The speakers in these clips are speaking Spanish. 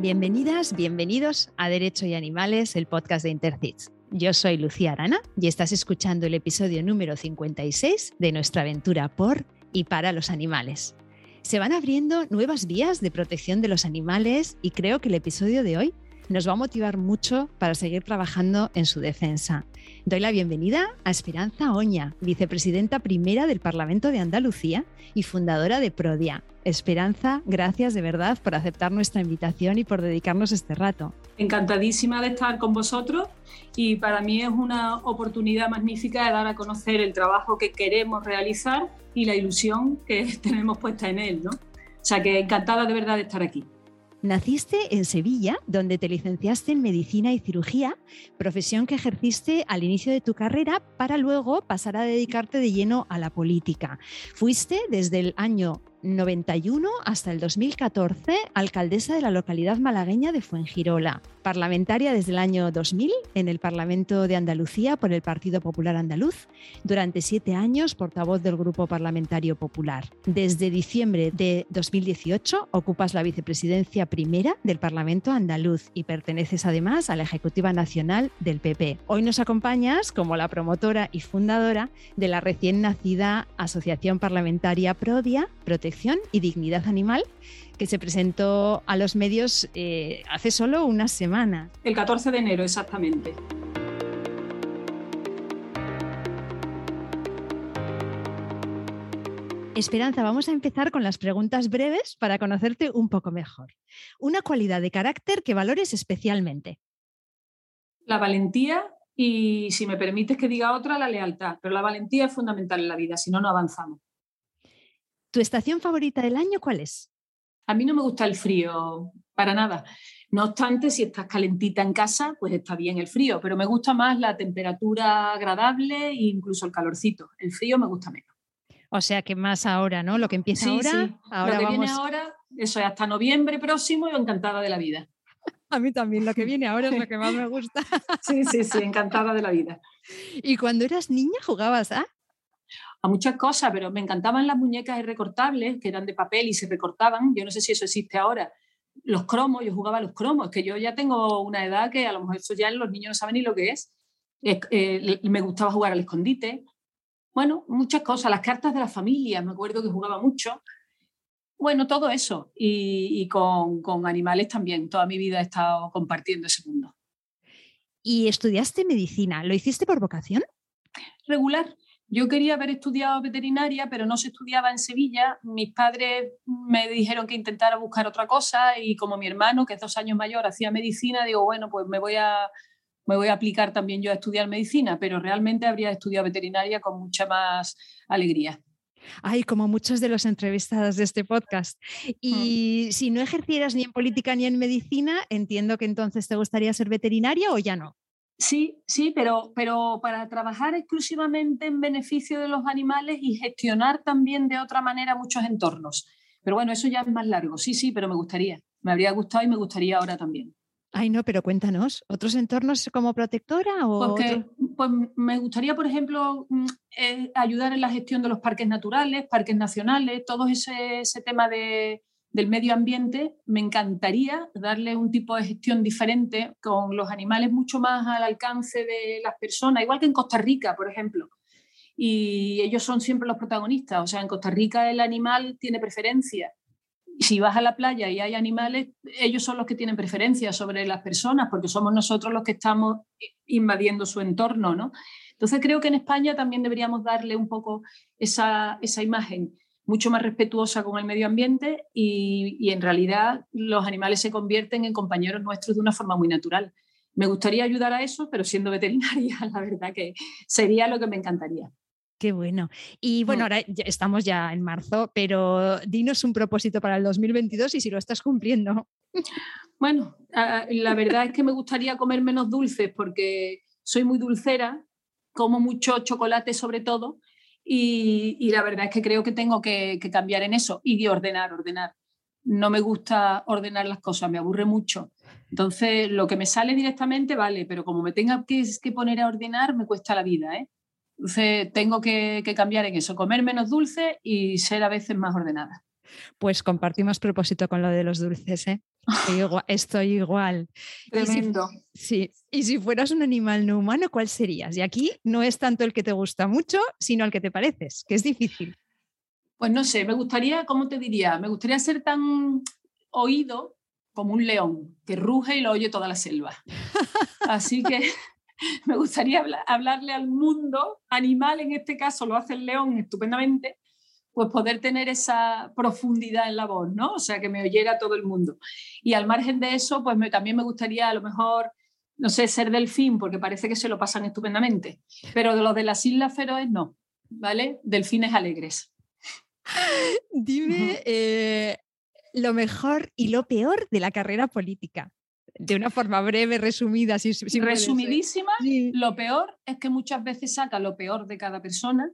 Bienvenidas, bienvenidos a Derecho y Animales, el podcast de Intercits. Yo soy Lucía Arana y estás escuchando el episodio número 56 de nuestra aventura por y para los animales. Se van abriendo nuevas vías de protección de los animales y creo que el episodio de hoy nos va a motivar mucho para seguir trabajando en su defensa. Doy la bienvenida a Esperanza Oña, vicepresidenta primera del Parlamento de Andalucía y fundadora de Prodia. Esperanza, gracias de verdad por aceptar nuestra invitación y por dedicarnos este rato. Encantadísima de estar con vosotros y para mí es una oportunidad magnífica de dar a conocer el trabajo que queremos realizar y la ilusión que tenemos puesta en él, ¿no? O sea que encantada de verdad de estar aquí. Naciste en Sevilla, donde te licenciaste en medicina y cirugía, profesión que ejerciste al inicio de tu carrera para luego pasar a dedicarte de lleno a la política. Fuiste desde el año 91 hasta el 2014 alcaldesa de la localidad malagueña de Fuengirola, parlamentaria desde el año 2000 en el Parlamento de Andalucía por el Partido Popular Andaluz, durante siete años portavoz del Grupo Parlamentario Popular. Desde diciembre de 2018 ocupas la vicepresidencia primera del Parlamento andaluz y perteneces además a la Ejecutiva Nacional del PP. Hoy nos acompañas como la promotora y fundadora de la recién nacida Asociación Parlamentaria Prodia, y Dignidad Animal, que se presentó a los medios eh, hace solo una semana. El 14 de enero, exactamente. Esperanza, vamos a empezar con las preguntas breves para conocerte un poco mejor. Una cualidad de carácter que valores especialmente. La valentía y, si me permites que diga otra, la lealtad. Pero la valentía es fundamental en la vida, si no, no avanzamos. ¿Tu estación favorita del año cuál es? A mí no me gusta el frío, para nada. No obstante, si estás calentita en casa, pues está bien el frío, pero me gusta más la temperatura agradable e incluso el calorcito. El frío me gusta menos. O sea que más ahora, ¿no? Lo que empieza ahora, sí. ahora. Lo que viene ahora, eso es hasta noviembre próximo y encantada de la vida. A mí también, lo que viene ahora es lo que más me gusta. Sí, sí, sí, encantada de la vida. ¿Y cuando eras niña jugabas a? A muchas cosas, pero me encantaban las muñecas recortables, que eran de papel y se recortaban. Yo no sé si eso existe ahora. Los cromos, yo jugaba a los cromos, que yo ya tengo una edad que a lo mejor eso ya los niños no saben ni lo que es. Eh, me gustaba jugar al escondite. Bueno, muchas cosas. Las cartas de la familia, me acuerdo que jugaba mucho. Bueno, todo eso. Y, con, con animales también. Toda mi vida he estado compartiendo ese mundo. ¿Y estudiaste medicina? ¿Lo hiciste por vocación? Regular. Yo quería haber estudiado veterinaria, pero no se estudiaba en Sevilla. Mis padres me dijeron que intentara buscar otra cosa y como mi hermano, que es dos años mayor, hacía medicina, digo, bueno, pues me voy a, me voy a aplicar también yo a estudiar medicina, pero realmente habría estudiado veterinaria con mucha más alegría. Ay, como muchos de los entrevistados de este podcast. Mm. Y si no ejercieras ni en política ni en medicina, entiendo que entonces te gustaría ser veterinaria o ya no. Sí, sí, pero, pero para trabajar exclusivamente en beneficio de los animales y gestionar también de otra manera muchos entornos. Pero bueno, eso ya es más largo. Sí, sí, pero me gustaría. Me habría gustado y me gustaría ahora también. Ay, no, pero cuéntanos, ¿otros entornos como protectora? O pues me gustaría, por ejemplo, mm, eh, ayudar en la gestión de los parques naturales, parques nacionales, todo ese tema de, del medio ambiente, me encantaría darle un tipo de gestión diferente con los animales mucho más al alcance de las personas, igual que en Costa Rica, por ejemplo. Y ellos son siempre los protagonistas, o sea, en Costa Rica el animal tiene preferencia. Si vas a la playa y hay animales, ellos son los que tienen preferencia sobre las personas, porque somos nosotros los que estamos invadiendo su entorno, ¿no? Entonces creo que en España también deberíamos darle un poco esa, esa imagen mucho más respetuosa con el medio ambiente y, en realidad los animales se convierten en compañeros nuestros de una forma muy natural. Me gustaría ayudar a eso, pero siendo veterinaria, la verdad que sería lo que me encantaría. Qué bueno. Y bueno, mm. ahora estamos ya en marzo, pero dinos un propósito para el 2022 y si lo estás cumpliendo. Bueno, la verdad es que me gustaría comer menos dulces porque soy muy dulcera, como mucho chocolate sobre todo, y, la verdad es que creo que tengo que, cambiar en eso y de ordenar, ordenar. No me gusta ordenar las cosas, me aburre mucho. Entonces, lo que me sale directamente vale, pero como me tenga que, que poner a ordenar, me cuesta la vida. ¿eh? Entonces, tengo que, que cambiar en eso, comer menos dulce y ser a veces más ordenada. Pues compartimos propósito con lo de los dulces. ¿eh? Estoy igual. Tremendo. sí. Y si fueras un animal no humano, ¿cuál serías? Y aquí no es tanto el que te gusta mucho, sino el que te pareces, que es difícil. Pues no sé, me gustaría, ¿cómo te diría? Me gustaría ser tan oído como un león, que ruge y lo oye toda la selva. Así que me gustaría hablarle al mundo animal, en este caso lo hace el león estupendamente, pues poder tener esa profundidad en la voz, ¿no? O sea, que me oyera todo el mundo. Y al margen de eso, pues también me gustaría a lo mejor, no sé, ser delfín, porque parece que se lo pasan estupendamente, pero de los de las Islas Feroes no, ¿vale? Delfines alegres. Dime eh, lo mejor y lo peor de la carrera política. De una forma breve, resumida. Si, Resumidísima, lo peor es que muchas veces saca lo peor de cada persona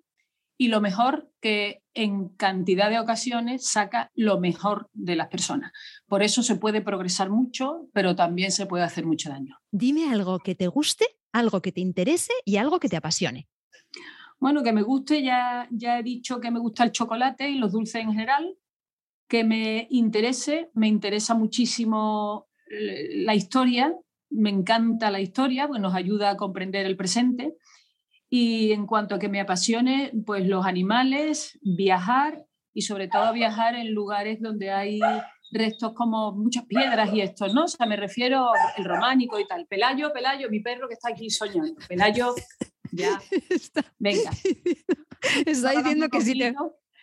y lo mejor que en cantidad de ocasiones saca lo mejor de las personas. Por eso se puede progresar mucho, pero también se puede hacer mucho daño. Dime algo que te guste, algo que te interese y algo que te apasione. Bueno, que me guste, ya, ya he dicho que me gusta el chocolate y los dulces en general. Que me interese, me interesa muchísimo la historia, me encanta la historia, pues nos ayuda a comprender el presente y en cuanto a que me apasione, pues los animales, viajar y sobre todo viajar en lugares donde hay restos como muchas piedras y esto, ¿no? O sea, me refiero al románico y tal. Pelayo, Pelayo, mi perro que está aquí soñando. Pelayo, ya. Venga. Está diciendo que si te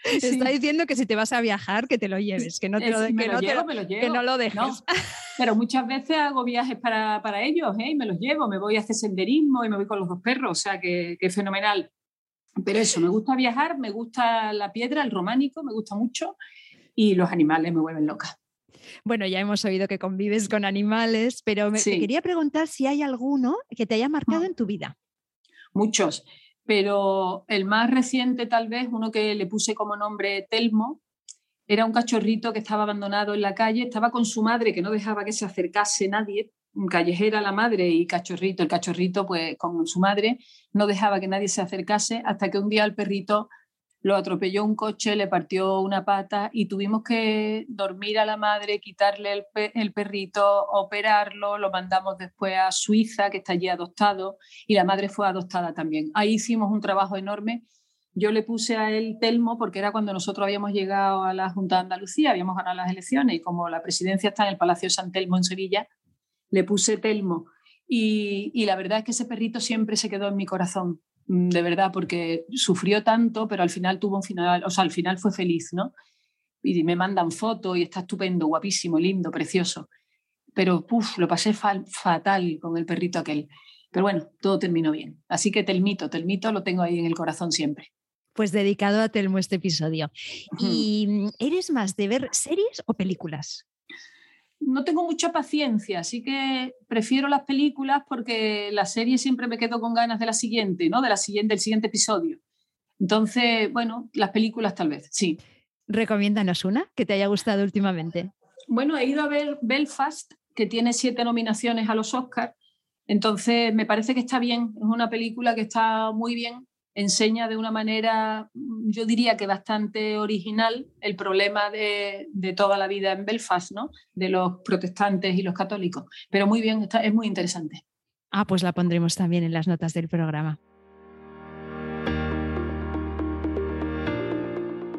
Está diciendo que si te vas a viajar, que te lo lleves, que no, te lo, dejes. pero muchas veces hago viajes para, para ellos ¿eh? y me los llevo. Me voy a hacer senderismo y me voy con los dos perros, o sea que, que fenomenal. Pero eso, me gusta viajar, me gusta la piedra, el románico, me gusta mucho y los animales me vuelven loca. Bueno, ya hemos oído que convives con animales, pero me, quería preguntar si hay alguno que te haya marcado en tu vida. Muchos pero el más reciente tal vez, uno que le puse como nombre Telmo, era un cachorrito que estaba abandonado en la calle, estaba con su madre que no dejaba que se acercase nadie, callejera la madre y cachorrito, el cachorrito pues con su madre no dejaba que nadie se acercase hasta que un día el perrito lo atropelló un coche, le partió una pata y tuvimos que dormir a la madre, quitarle el, perrito, operarlo, lo mandamos después a Suiza, que está allí adoptado, y la madre fue adoptada también. Ahí hicimos un trabajo enorme. Yo le puse a él Telmo porque era cuando nosotros habíamos llegado a la Junta de Andalucía, habíamos ganado las elecciones y como la presidencia está en el Palacio San Telmo en Sevilla, le puse Telmo. Y, la verdad es que ese perrito siempre se quedó en mi corazón de verdad, porque sufrió tanto, pero al final tuvo un final, o sea, al final fue feliz, ¿no? Y me mandan fotos y está estupendo, guapísimo, lindo, precioso. Pero, puff, lo pasé fatal con el perrito aquel. Pero bueno, todo terminó bien. Así que Telmito, Telmito lo tengo ahí en el corazón siempre. Pues dedicado a Telmo este episodio. ¿Y mm, eres más de ver series o películas? No tengo mucha paciencia, así que prefiero las películas porque la serie siempre me quedo con ganas de la siguiente, ¿no? De la siguiente, del siguiente episodio. Entonces, bueno, las películas tal vez, sí. Recomiéndanos una que te haya gustado últimamente. Bueno, he ido a ver Belfast, que tiene siete nominaciones a los Oscars. Entonces, me parece que está bien. Es una película que está muy bien enseña de una manera, yo diría que bastante original, el problema de, toda la vida en Belfast, ¿no? de los protestantes y los católicos. Pero muy bien, está, es muy interesante. Ah, pues la pondremos también en las notas del programa.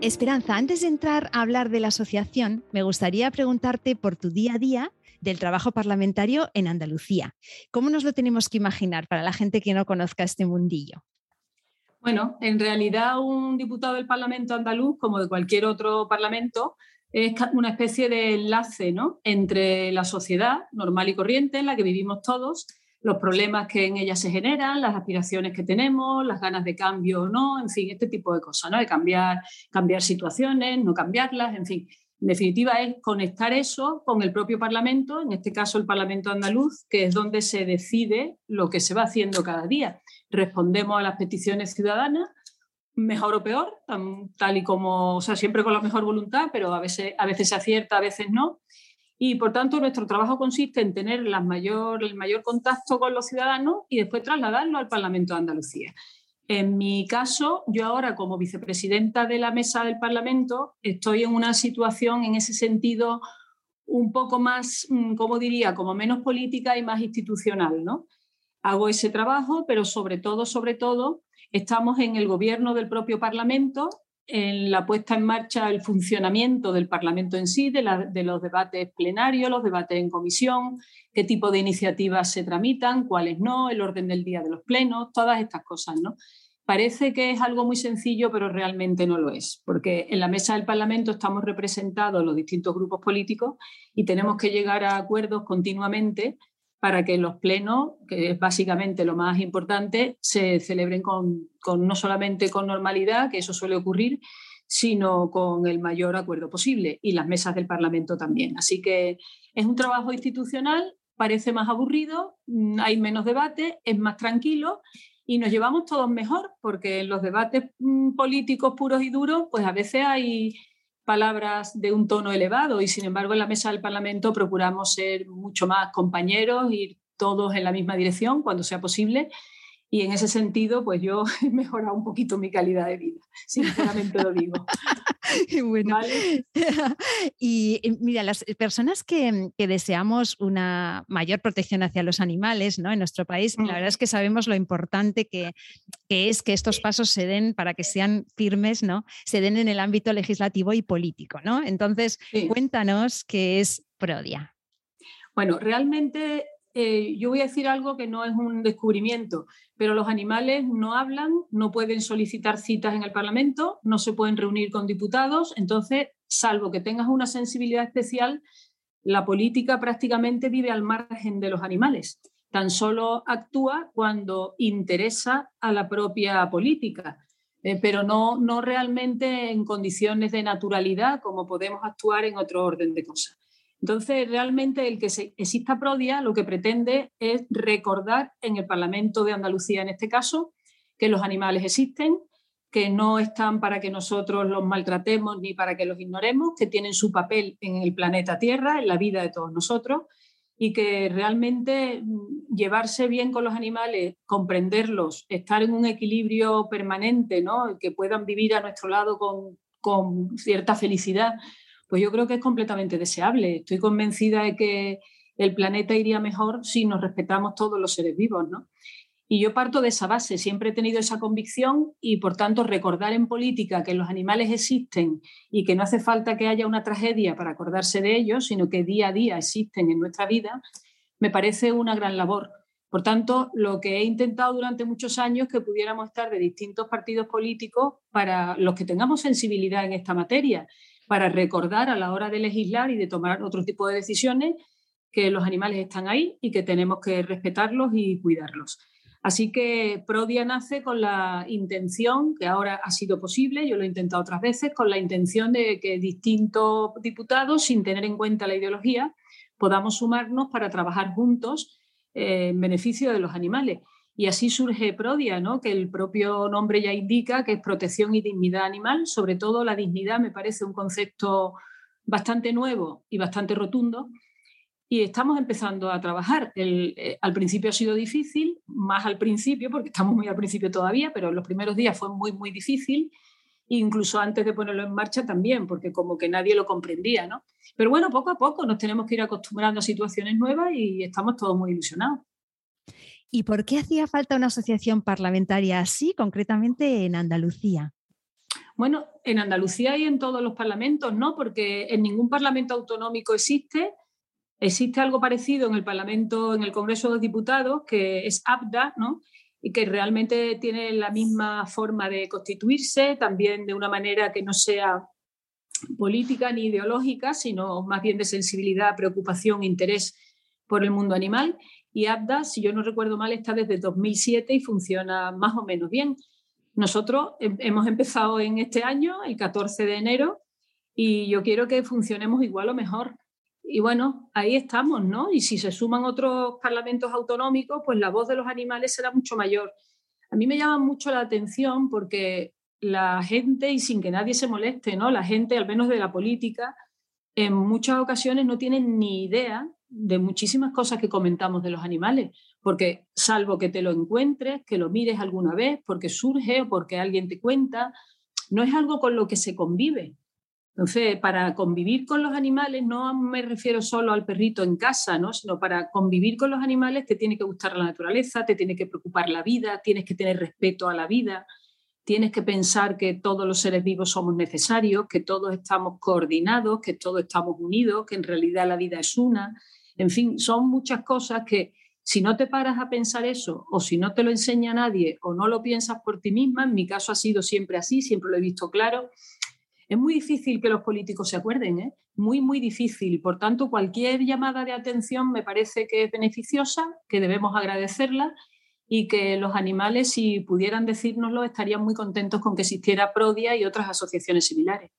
Esperanza, antes de entrar a hablar de la asociación, me gustaría preguntarte por tu día a día del trabajo parlamentario en Andalucía. ¿Cómo nos lo tenemos que imaginar para la gente que no conozca este mundillo? Bueno, en realidad un diputado del Parlamento andaluz, como de cualquier otro parlamento, es una especie de enlace ¿no? entre la sociedad normal y corriente en la que vivimos todos, los problemas que en ella se generan, las aspiraciones que tenemos, las ganas de cambio o no, en fin, este tipo de cosas, ¿no? de cambiar, cambiar situaciones, no cambiarlas, en fin. En definitiva, es conectar eso con el propio Parlamento, en este caso el Parlamento andaluz, que es donde se decide lo que se va haciendo cada día respondemos a las peticiones ciudadanas, mejor o peor, tal y como, o sea, siempre con la mejor voluntad, pero a veces, a veces se acierta, a veces no. Y por tanto, nuestro trabajo consiste en tener mayor, el mayor contacto con los ciudadanos y después trasladarlo al Parlamento de Andalucía. En mi caso, yo ahora como vicepresidenta de la mesa del Parlamento estoy en una situación en ese sentido un poco más, mm, como diría, como menos política y más institucional, ¿no? Hago ese trabajo, pero sobre todo, sobre todo, estamos en el gobierno del propio Parlamento, en la puesta en marcha, el funcionamiento del Parlamento en sí, de, los debates plenarios, los debates en comisión, qué tipo de iniciativas se tramitan, cuáles no, el orden del día de los plenos, todas estas cosas, ¿no? Parece que es algo muy sencillo, pero realmente no lo es, porque en la mesa del Parlamento estamos representados los distintos grupos políticos y tenemos que llegar a acuerdos continuamente para que los plenos, que es básicamente lo más importante, se celebren con, no solamente con normalidad, que eso suele ocurrir, sino con el mayor acuerdo posible y las mesas del Parlamento también. Así que es un trabajo institucional, parece más aburrido, mm, hay menos debate, es más tranquilo y nos llevamos todos mejor, porque en los debates mm, políticos puros y duros, pues a veces hay palabras de un tono elevado y sin embargo en la mesa del Parlamento procuramos ser mucho más compañeros, ir todos en la misma dirección cuando sea posible y en ese sentido, pues yo he mejorado un poquito mi calidad de vida, sinceramente lo digo. bueno. y mira, las personas que, deseamos una mayor protección hacia los animales ¿no? en nuestro país, la mm. verdad es que sabemos lo importante que, es que estos pasos se den para que sean firmes, ¿no? se den en el ámbito legislativo y político. ¿no? Entonces, cuéntanos qué es Prodia. Bueno, realmente eh, yo voy a decir algo que no es un descubrimiento, pero los animales no hablan, no pueden solicitar citas en el Parlamento, no se pueden reunir con diputados, entonces, salvo que tengas una sensibilidad especial, la política prácticamente vive al margen de los animales. Tan solo actúa cuando interesa a la propia política, eh, pero no, no realmente en condiciones de naturalidad como podemos actuar en otro orden de cosas. Entonces, realmente el que exista Prodia lo que pretende es recordar en el Parlamento de Andalucía, en este caso, que los animales existen, que no están para que nosotros los maltratemos ni para que los ignoremos, que tienen su papel en el planeta Tierra, en la vida de todos nosotros, y que realmente mm, llevarse bien con los animales, comprenderlos, estar en un equilibrio permanente, ¿no? que puedan vivir a nuestro lado con, con cierta felicidad, pues yo creo que es completamente deseable. Estoy convencida de que el planeta iría mejor si nos respetamos todos los seres vivos, ¿no? Y yo parto de esa base, siempre he tenido esa convicción y por tanto recordar en política que los animales existen y que no hace falta que haya una tragedia para acordarse de ellos, sino que día a día existen en nuestra vida, me parece una gran labor. Por tanto, lo que he intentado durante muchos años que pudiéramos estar de distintos partidos políticos para los que tengamos sensibilidad en esta materia para recordar a la hora de legislar y de tomar otro tipo de decisiones que los animales están ahí y que tenemos que respetarlos y cuidarlos. Así que Prodia nace con la intención, que ahora ha sido posible, yo lo he intentado otras veces, con la intención de que distintos diputados, sin tener en cuenta la ideología, podamos sumarnos para trabajar juntos eh, en beneficio de los animales. Y así surge Prodia, ¿no? que el propio nombre ya indica que es protección y dignidad animal. Sobre todo la dignidad me parece un concepto bastante nuevo y bastante rotundo. Y estamos empezando a trabajar. Eh, al principio ha sido difícil, más al principio, porque estamos muy al principio todavía, pero los primeros días fue muy, muy difícil. Incluso antes de ponerlo en marcha también, porque como que nadie lo comprendía, ¿no? Pero bueno, poco a poco nos tenemos que ir acostumbrando a situaciones nuevas y estamos todos muy ilusionados. ¿Y por qué hacía falta una asociación parlamentaria así, concretamente en Andalucía? Bueno, en Andalucía y en todos los parlamentos, ¿no? Porque en ningún parlamento autonómico existe. Existe algo parecido en el Parlamento, en el Congreso de los Diputados, que es ABDA, ¿no? Y que realmente tiene la misma forma de constituirse, también de una manera que no sea política ni ideológica, sino más bien de sensibilidad, preocupación, interés por el mundo animal. Y ABDA, si yo no recuerdo mal, está desde 2007 y funciona más o menos bien. Nosotros hemos empezado en este año, el 14 de enero, y yo quiero que funcionemos igual o mejor. Y bueno, ahí estamos, ¿no? Y si se suman otros parlamentos autonómicos, pues la voz de los animales será mucho mayor. A mí me llama mucho la atención porque la gente, y sin que nadie se moleste, ¿no? La gente, al menos de la política, en muchas ocasiones no tiene ni idea de muchísimas cosas que comentamos de los animales, porque salvo que te lo encuentres, que lo mires alguna vez, porque surge o porque alguien te cuenta, no es algo con lo que se convive. Entonces, para convivir con los animales, no me refiero solo al perrito en casa, ¿no? sino para convivir con los animales te tiene que gustar la naturaleza, te tiene que preocupar la vida, tienes que tener respeto a la vida, tienes que pensar que todos los seres vivos somos necesarios, que todos estamos coordinados, que todos estamos unidos, que en realidad la vida es una. En fin, son muchas cosas que si no te paras a pensar eso o si no te lo enseña nadie o no lo piensas por ti misma, en mi caso ha sido siempre así, siempre lo he visto claro, es muy difícil que los políticos se acuerden, ¿eh? muy, muy difícil. Por tanto, cualquier llamada de atención me parece que es beneficiosa, que debemos agradecerla y que los animales, si pudieran decírnoslo, estarían muy contentos con que existiera Prodia y otras asociaciones similares.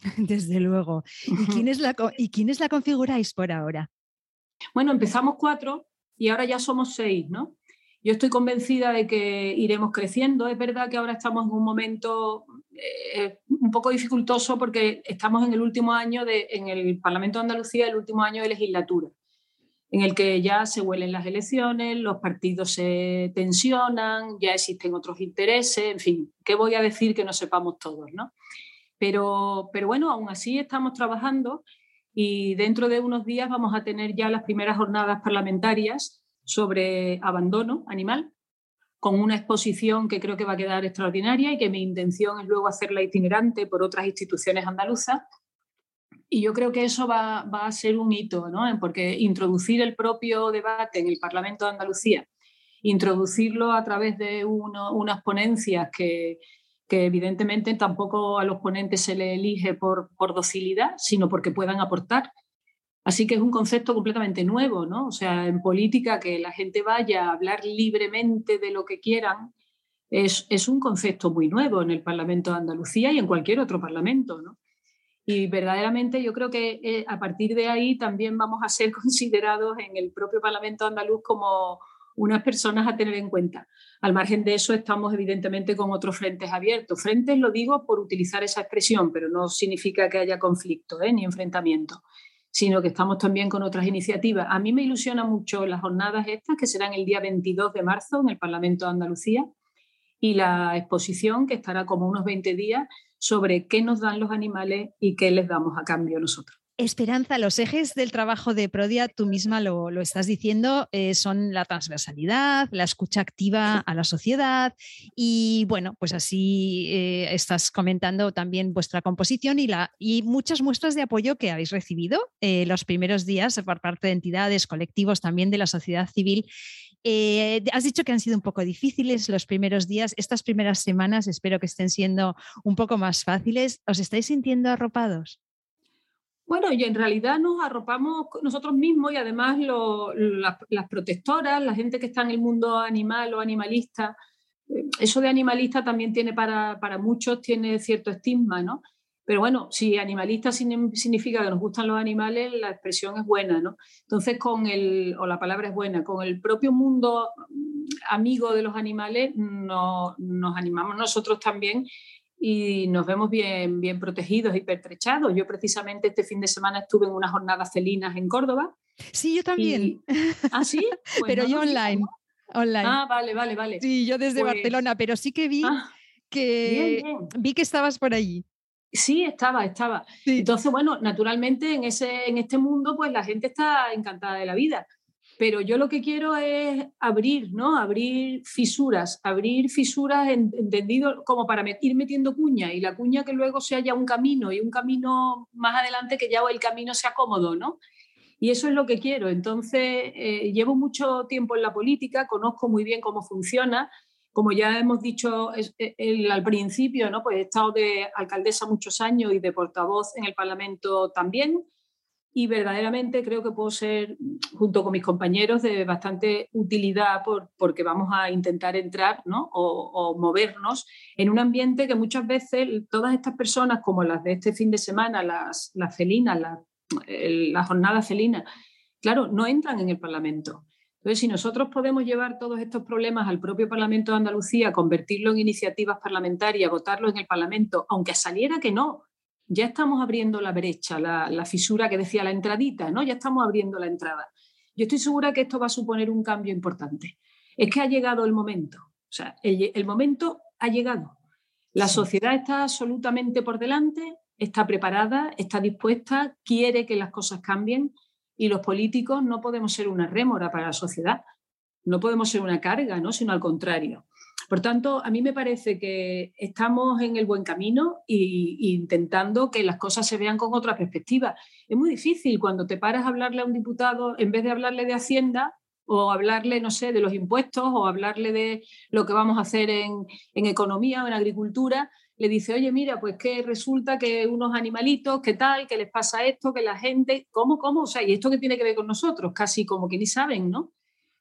Desde luego. ¿Y quiénes la, ¿y quiénes la configuráis por ahora? Bueno, empezamos cuatro y ahora ya somos seis, ¿no? Yo estoy convencida de que iremos creciendo. Es verdad que ahora estamos en un momento eh, un poco dificultoso porque estamos en el último año, de, en el Parlamento de Andalucía, el último año de legislatura, en el que ya se huelen las elecciones, los partidos se tensionan, ya existen otros intereses, en fin, ¿qué voy a decir que no sepamos todos? ¿no? Pero, pero bueno, aún así estamos trabajando y dentro de unos días vamos a tener ya las primeras jornadas parlamentarias sobre abandono animal, con una exposición que creo que va a quedar extraordinaria y que mi intención es luego hacerla itinerante por otras instituciones andaluzas. Y yo creo que eso va, a ser un hito, ¿no? porque introducir el propio debate en el Parlamento de Andalucía, introducirlo a través de unas ponencias que, evidentemente tampoco a los ponentes se les elige por, por docilidad, sino porque puedan aportar Así que es un concepto completamente nuevo, ¿no? O sea, en política que la gente vaya a hablar libremente de lo que quieran es, es un concepto muy nuevo en el Parlamento de Andalucía y en cualquier otro parlamento, ¿no? Y verdaderamente yo creo que eh, a partir de ahí también vamos a ser considerados en el propio Parlamento andaluz como unas personas a tener en cuenta. Al margen de eso, estamos evidentemente con otros frentes abiertos. Frentes lo digo por utilizar esa expresión, pero no significa que haya conflicto ¿eh? ni enfrentamiento sino que estamos también con otras iniciativas. A mí me ilusiona mucho las jornadas estas, que serán el día 22 de marzo en el Parlamento de Andalucía, y la exposición, que estará como unos 20 días, sobre qué nos dan los animales y qué les damos a cambio nosotros. Esperanza, los ejes del trabajo de Prodia, tú misma lo, estás diciendo, eh, son la transversalidad, la escucha activa a la sociedad y bueno, pues así eh, estás comentando también vuestra composición y, la, y muchas muestras de apoyo que habéis recibido eh, los primeros días por parte de entidades, colectivos, también de la sociedad civil. has dicho que han sido un poco difíciles los primeros días, estas primeras semanas espero que estén siendo un poco más fáciles. ¿Os estáis sintiendo arropados? Bueno, y en realidad nos arropamos nosotros mismos y además las, protectoras, la gente que está en el mundo animal o animalista. Eh, eso de animalista también tiene para, muchos tiene cierto estigma, ¿no? Pero bueno, si animalista significa que nos gustan los animales, la expresión es buena, ¿no? Entonces, con el, o la palabra es buena, con el propio mundo mm, amigo de los animales nos animamos nosotros también y nos vemos bien, bien protegidos y pertrechados. Yo precisamente este fin de semana estuve en unas jornadas felinas en Córdoba. Sí, yo también. ¿Ah, sí? Pues pero yo online. online. Ah, vale, vale, vale. Sí, yo desde pues Barcelona, pero sí que vi ah, que vi que estabas por allí. Sí, estaba, estaba. Entonces, bueno, naturalmente en, ese, en este mundo, pues la gente está encantada de la vida. Pero yo lo que quiero es abrir, ¿no? Abrir fisuras, abrir fisuras entendido como para ir metiendo cuña y la cuña que luego se haya un camino y un camino más adelante que ya el camino sea cómodo, ¿no? Y eso es lo que quiero. Entonces, eh, llevo mucho tiempo en la política, conozco muy bien cómo funciona. Como ya hemos dicho eh, al principio, ¿no? pues he estado de alcaldesa muchos años y de portavoz en el Parlamento también y verdaderamente creo que puedo ser, junto con mis compañeros, de bastante utilidad por, porque vamos a intentar entrar ¿no? o, movernos en un ambiente que muchas veces todas estas personas, como las de este fin de semana, las, las felinas, las, la jornadas felinas, claro, no entran en el Parlamento. Entonces, si nosotros podemos llevar todos estos problemas al propio Parlamento de Andalucía, convertirlo en iniciativas parlamentarias, votarlo en el Parlamento, aunque saliera que no, ya estamos abriendo la brecha, la, fisura que decía la entradita, ¿no? Ya estamos abriendo la entrada. Yo estoy segura que esto va a suponer un cambio importante. Es que ha llegado el momento. O sea, el, momento ha llegado. La sociedad está absolutamente por delante, está preparada, está dispuesta, quiere que las cosas cambien y los políticos no podemos ser una rémora para la sociedad, no podemos ser una carga, ¿no? sino al contrario. Por tanto, a mí me parece que estamos en el buen camino e intentando que las cosas se vean con otra perspectiva. Es muy difícil cuando te paras a hablarle a un diputado, en vez de hablarle de Hacienda, o hablarle, no sé, de los impuestos, o hablarle de lo que vamos a hacer en, economía o en agricultura, le dice, oye, mira, pues que resulta que unos animalitos, qué tal, que les pasa esto, que la gente, ¿cómo, cómo? O sea, ¿y esto qué tiene que ver con nosotros? Casi como que ni saben, ¿no?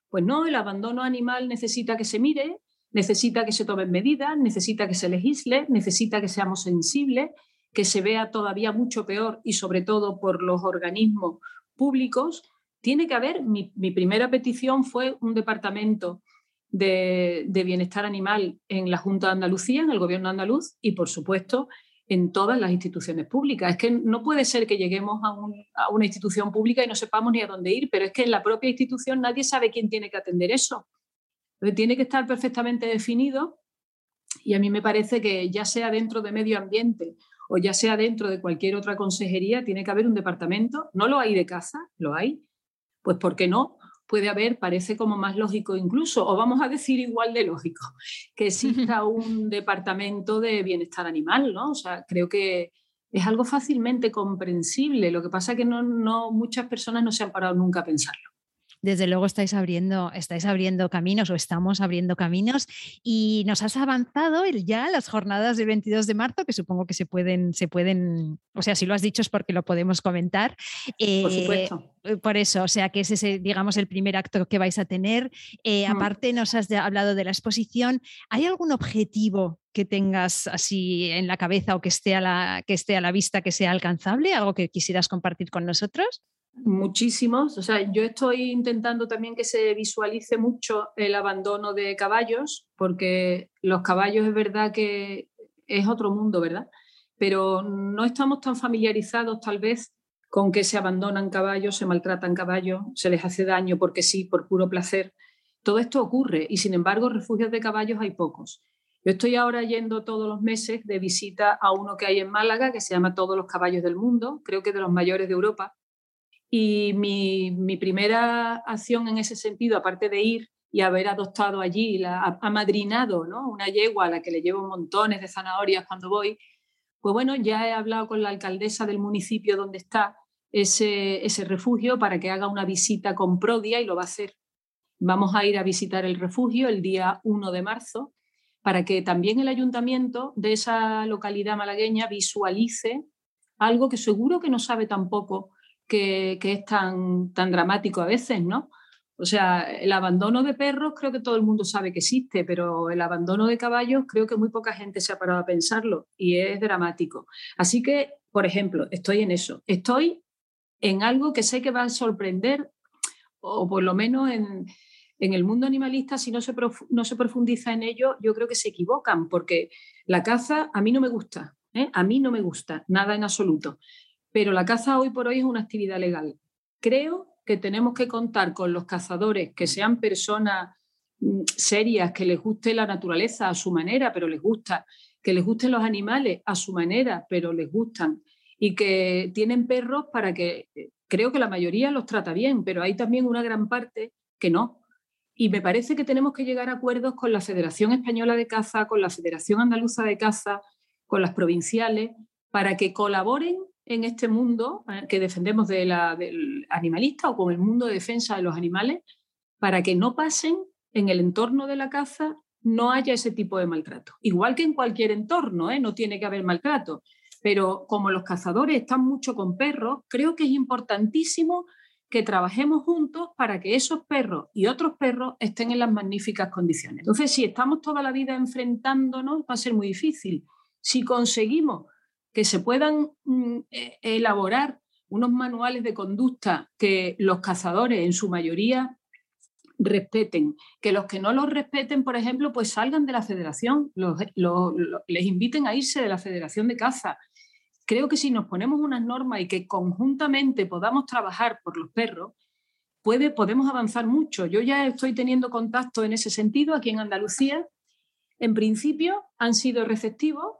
Pues no, el abandono animal necesita que se mire, necesita que se tomen medidas, necesita que se legisle, necesita que seamos sensibles, que se vea todavía mucho peor y sobre todo por los organismos públicos. Tiene que haber, mi, primera petición fue un departamento de, bienestar animal en la Junta de Andalucía, en el gobierno andaluz y por supuesto en todas las instituciones públicas. Es que no puede ser que lleguemos a, a, una institución pública y no sepamos ni a dónde ir, pero es que en la propia institución nadie sabe quién tiene que atender eso tiene que estar perfectamente definido y a mí me parece que ya sea dentro de medio ambiente o ya sea dentro de cualquier otra consejería, tiene que haber un departamento. No lo hay de caza, lo hay. Pues ¿por qué no? Puede haber, parece como más lógico incluso, o vamos a decir igual de lógico, que exista un departamento de bienestar animal, ¿no? O sea, creo que es algo fácilmente comprensible. Lo que pasa es que no, no, muchas personas no se han parado nunca a pensarlo desde luego estáis abriendo, estáis abriendo caminos o estamos abriendo caminos y nos has avanzado ya las jornadas del 22 de marzo, que supongo que se pueden, se pueden, o sea, si lo has dicho es porque lo podemos comentar. por eh, supuesto. Eh, por eso, o sea, que ese es, digamos, el primer acto que vais a tener. Eh, aparte, nos has hablado de la exposición. ¿Hay algún objetivo que tengas así en la cabeza o que esté a la, que esté a la vista, que sea alcanzable? ¿Algo que quisieras compartir con nosotros? Muchísimos. O sea, yo estoy intentando también que se visualice mucho el abandono de caballos, porque los caballos es verdad que es otro mundo, ¿verdad? Pero no estamos tan familiarizados tal vez con que se abandonan caballos, se maltratan caballos, se les hace daño porque sí, por puro placer. Todo esto ocurre y sin embargo refugios de caballos hay pocos. Yo estoy ahora yendo todos los meses de visita a uno que hay en Málaga que se llama Todos los caballos del mundo, creo que de los mayores de Europa, y mi, primera acción en ese sentido, aparte de ir y haber adoptado allí, la, amadrinado ¿no? una yegua a la que le llevo montones de zanahorias cuando voy, pues bueno, ya he hablado con la alcaldesa del municipio donde está ese, ese refugio para que haga una visita con Prodia y lo va a hacer. Vamos a ir a visitar el refugio el día 1 de marzo para que también el ayuntamiento de esa localidad malagueña visualice algo que seguro que no sabe tampoco que, es tan, tan dramático a veces, ¿no? O sea, el abandono de perros creo que todo el mundo sabe que existe, pero el abandono de caballos creo que muy poca gente se ha parado a pensarlo y es dramático. Así que, por ejemplo, estoy en eso. Estoy en algo que sé que va a sorprender, o por lo menos en, el mundo animalista, si no se, no se profundiza en ello, yo creo que se equivocan, porque la caza a mí no me gusta, ¿eh? a mí no me gusta, nada en absoluto pero la caza hoy por hoy es una actividad legal. Creo que tenemos que contar con los cazadores que sean personas mm, serias, que les guste la naturaleza a su manera, pero les gusta, que les gusten los animales a su manera, pero les gustan, y que tienen perros para que, eh, creo que la mayoría los trata bien, pero hay también una gran parte que no. Y me parece que tenemos que llegar a acuerdos con la Federación Española de Caza, con la Federación Andaluza de Caza, con las provinciales, para que colaboren en este mundo eh, que defendemos de la, del animalista o con el mundo de defensa de los animales para que no pasen en el entorno de la caza, no haya ese tipo de maltrato. Igual que en cualquier entorno, ¿eh? no tiene que haber maltrato. Pero como los cazadores están mucho con perros, creo que es importantísimo que trabajemos juntos para que esos perros y otros perros estén en las magníficas condiciones. Entonces, si estamos toda la vida enfrentándonos, va a ser muy difícil. Si conseguimos que se puedan mm, e, elaborar unos manuales de conducta que los cazadores en su mayoría respeten, que los que no los respeten, por ejemplo, pues salgan de la federación, les inviten a irse de la federación de caza. Creo que si nos ponemos unas normas y que conjuntamente podamos trabajar por los perros, puede, podemos avanzar mucho. Yo ya estoy teniendo contacto en ese sentido aquí en Andalucía. En principio han sido receptivos,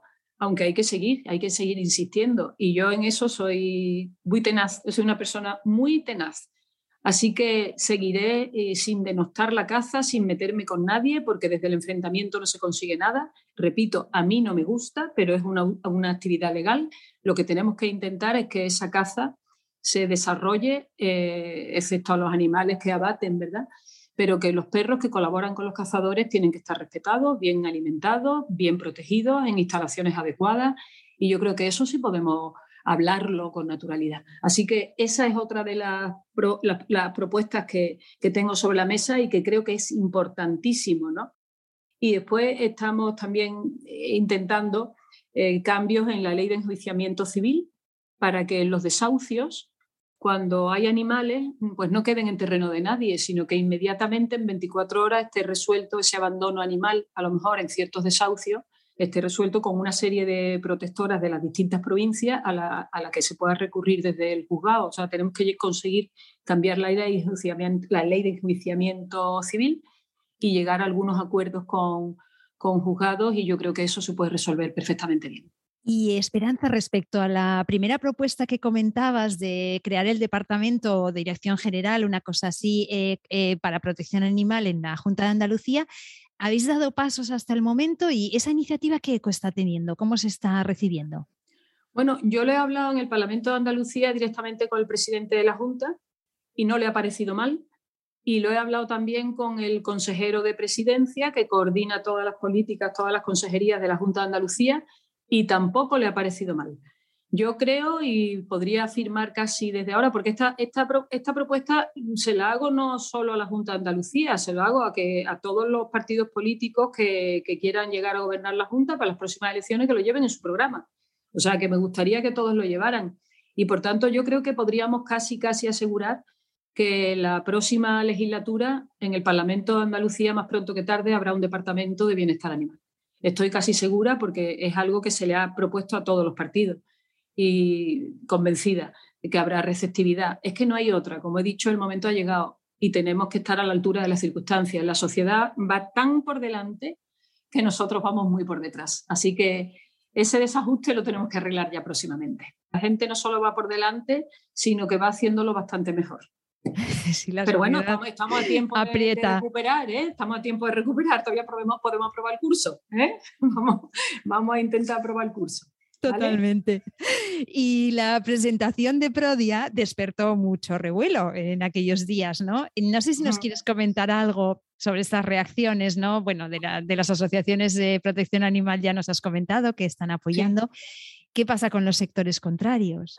aunque hay que seguir, hay que seguir insistiendo. Y yo en eso soy muy tenaz, soy una persona muy tenaz. Así que seguiré eh, sin denostar la caza, sin meterme con nadie, porque desde el enfrentamiento no se consigue nada. Repito, a mí no me gusta, pero es una, actividad legal. Lo que tenemos que intentar es que esa caza se desarrolle, eh, excepto a los animales que abaten, ¿verdad? Pero que los perros que colaboran con los cazadores tienen que estar respetados, bien alimentados, bien protegidos, en instalaciones adecuadas. Y yo creo que eso sí podemos hablarlo con naturalidad. Así que esa es otra de las, propuestas que, tengo sobre la mesa y que creo que es importantísimo, ¿no? Y después estamos también eh, intentando eh, cambios en la ley de enjuiciamiento civil para que los desahucios, cuando hay animales, pues no queden en terreno de nadie, sino que inmediatamente en 24 horas esté resuelto ese abandono animal, a lo mejor en ciertos desahucios, esté resuelto con una serie de protectoras de las distintas provincias a la, que se pueda recurrir desde el juzgado. O sea, tenemos que conseguir cambiar la ley de enjuiciamiento, la ley de civil y llegar a algunos acuerdos con, con juzgados y yo creo que eso se puede resolver perfectamente bien. Y Esperanza, respecto a la primera propuesta que comentabas de crear el departamento de dirección general, una cosa así, eh, eh, para protección animal en la Junta de Andalucía, ¿habéis dado pasos hasta el momento y esa iniciativa qué eco está teniendo? ¿Cómo se está recibiendo? Bueno, yo le he hablado en el Parlamento de Andalucía directamente con el presidente de la Junta y no le ha parecido mal. Y lo he hablado también con el consejero de presidencia que coordina todas las políticas, todas las consejerías de la Junta de Andalucía y tampoco le ha parecido mal. Yo creo y podría afirmar casi desde ahora, porque esta, esta, esta propuesta se la hago no solo a la Junta de Andalucía, se lo hago a, que, a todos los partidos políticos que, que quieran llegar a gobernar la Junta para las próximas elecciones que lo lleven en su programa. O sea, que me gustaría que todos lo llevaran. Y por tanto, yo creo que podríamos casi, casi asegurar que la próxima legislatura en el Parlamento de Andalucía, más pronto que tarde, habrá un departamento de bienestar animal. Estoy casi segura porque es algo que se le ha propuesto a todos los partidos y convencida de que habrá receptividad. Es que no hay otra. Como he dicho, el momento ha llegado y tenemos que estar a la altura de las circunstancias. La sociedad va tan por delante que nosotros vamos muy por detrás. Así que ese desajuste lo tenemos que arreglar ya próximamente. La gente no solo va por delante, sino que va haciéndolo bastante mejor. Pero bueno, estamos, a tiempo de, recuperar, ¿eh? Estamos a tiempo de recuperar, todavía podemos, podemos probar el curso, ¿eh? Vamos, vamos a intentar probar el curso. Totalmente. Y la presentación de Prodia despertó mucho revuelo en aquellos días, ¿no? No sé si nos quieres comentar algo sobre estas reacciones, ¿no? Bueno, de, las asociaciones de protección animal ya nos has comentado que están apoyando. ¿Qué pasa con los sectores contrarios?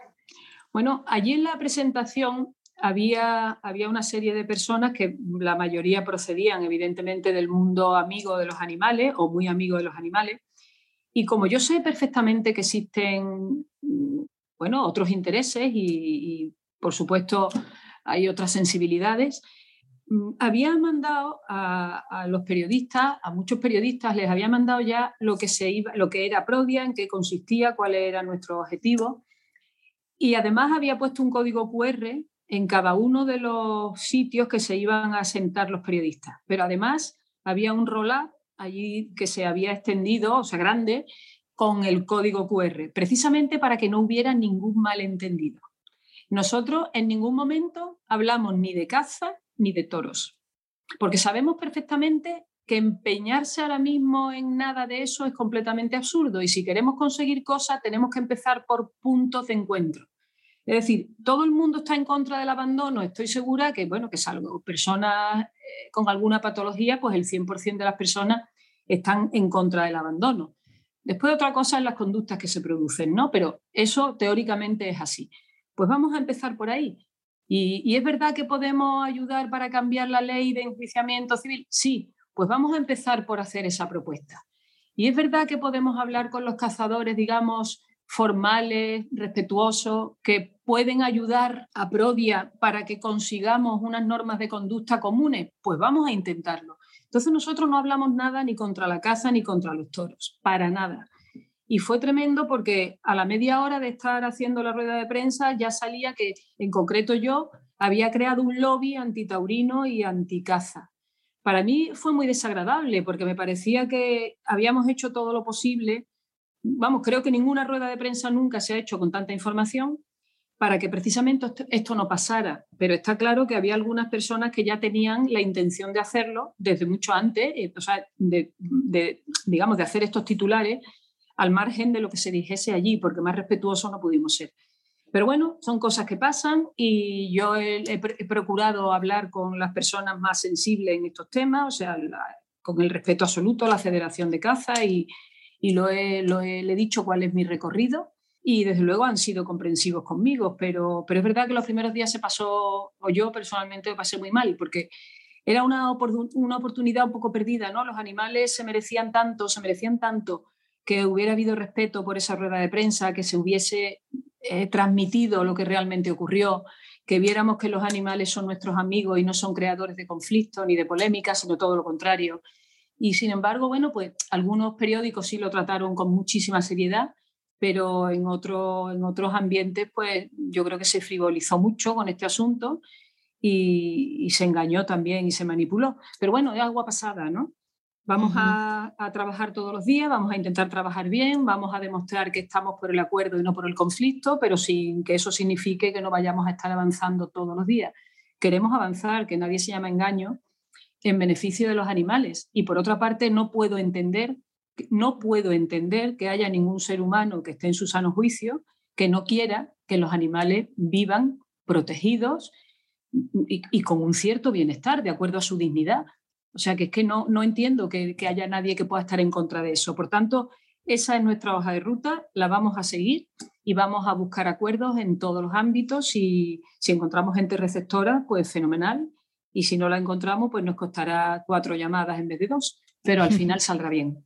Bueno, allí en la presentación había, había una serie de personas que la mayoría procedían evidentemente del mundo amigo de los animales o muy amigo de los animales. Y como yo sé perfectamente que existen bueno, otros intereses y, por supuesto hay otras sensibilidades, mm, había mandado a, a, los periodistas, a muchos periodistas, les había mandado ya lo que, se iba, lo que era Prodia, en qué consistía, cuál era nuestro objetivo. Y además había puesto un código QR en cada uno de los sitios que se iban a sentar los periodistas. Pero además había un roll-up allí que se había extendido, o sea, grande, con el código QR, precisamente para que no hubiera ningún malentendido. Nosotros en ningún momento hablamos ni de caza ni de toros, porque sabemos perfectamente que empeñarse ahora mismo en nada de eso es completamente absurdo y si queremos conseguir cosas tenemos que empezar por puntos de encuentro. Es decir, todo el mundo está en contra del abandono. Estoy segura que, bueno, que salvo personas eh, con alguna patología, pues el 100% de las personas están en contra del abandono. Después otra cosa es las conductas que se producen, ¿no? Pero eso teóricamente es así. Pues vamos a empezar por ahí. ¿Y, y es verdad que podemos ayudar para cambiar la ley de enjuiciamiento civil? Sí, pues vamos a empezar por hacer esa propuesta. Y es verdad que podemos hablar con los cazadores, digamos, formales, respetuosos, que pueden ayudar a Prodia para que consigamos unas normas de conducta comunes, pues vamos a intentarlo. Entonces nosotros no hablamos nada ni contra la caza ni contra los toros, para nada. Y fue tremendo porque a la media hora de estar haciendo la rueda de prensa ya salía que, en concreto yo, había creado un lobby antitaurino y anticaza. Para mí fue muy desagradable porque me parecía que habíamos hecho todo lo posible vamos, creo que ninguna rueda de prensa nunca se ha hecho con tanta información para que precisamente esto no pasara. Pero está claro que había algunas personas que ya tenían la intención de hacerlo desde mucho antes, eh, o sea, de, digamos, de hacer estos titulares al margen de lo que se dijese allí, porque más respetuosos no pudimos ser. Pero bueno, son cosas que pasan y yo he, procurado hablar con las personas más sensibles en estos temas, o sea, con el respeto absoluto a la Federación de Caza y, lo, he, lo he, le he dicho cuál es mi recorrido y desde luego han sido comprensivos conmigo, pero, pero es verdad que los primeros días se pasó, o yo personalmente pasé muy mal, porque era una, una oportunidad un poco perdida, ¿no? Los animales se merecían tanto, se merecían tanto que hubiera habido respeto por esa rueda de prensa, que se hubiese eh, transmitido lo que realmente ocurrió, que viéramos que los animales son nuestros amigos y no son creadores de conflictos ni de polémicas, sino todo lo contrario. Y sin embargo, bueno, pues algunos periódicos sí lo trataron con muchísima seriedad pero en, otro, en otros ambientes, pues yo creo que se frivolizó mucho con este asunto y, se engañó también y se manipuló. Pero bueno, es agua pasada, ¿no? Vamos a, a, trabajar todos los días, vamos a intentar trabajar bien, vamos a demostrar que estamos por el acuerdo y no por el conflicto, pero sin que eso signifique que no vayamos a estar avanzando todos los días. Queremos avanzar, que nadie se llama engaño, en beneficio de los animales. Y por otra parte, no puedo entender no puedo entender que haya ningún ser humano que esté en su sano juicio que no quiera que los animales vivan protegidos y, con un cierto bienestar, de acuerdo a su dignidad. O sea, que es que no, no entiendo que, haya nadie que pueda estar en contra de eso. Por tanto, esa es nuestra hoja de ruta, la vamos a seguir y vamos a buscar acuerdos en todos los ámbitos. Y si encontramos gente receptora, pues fenomenal. Y si no la encontramos, pues nos costará cuatro llamadas en vez de dos, pero al final saldrá bien.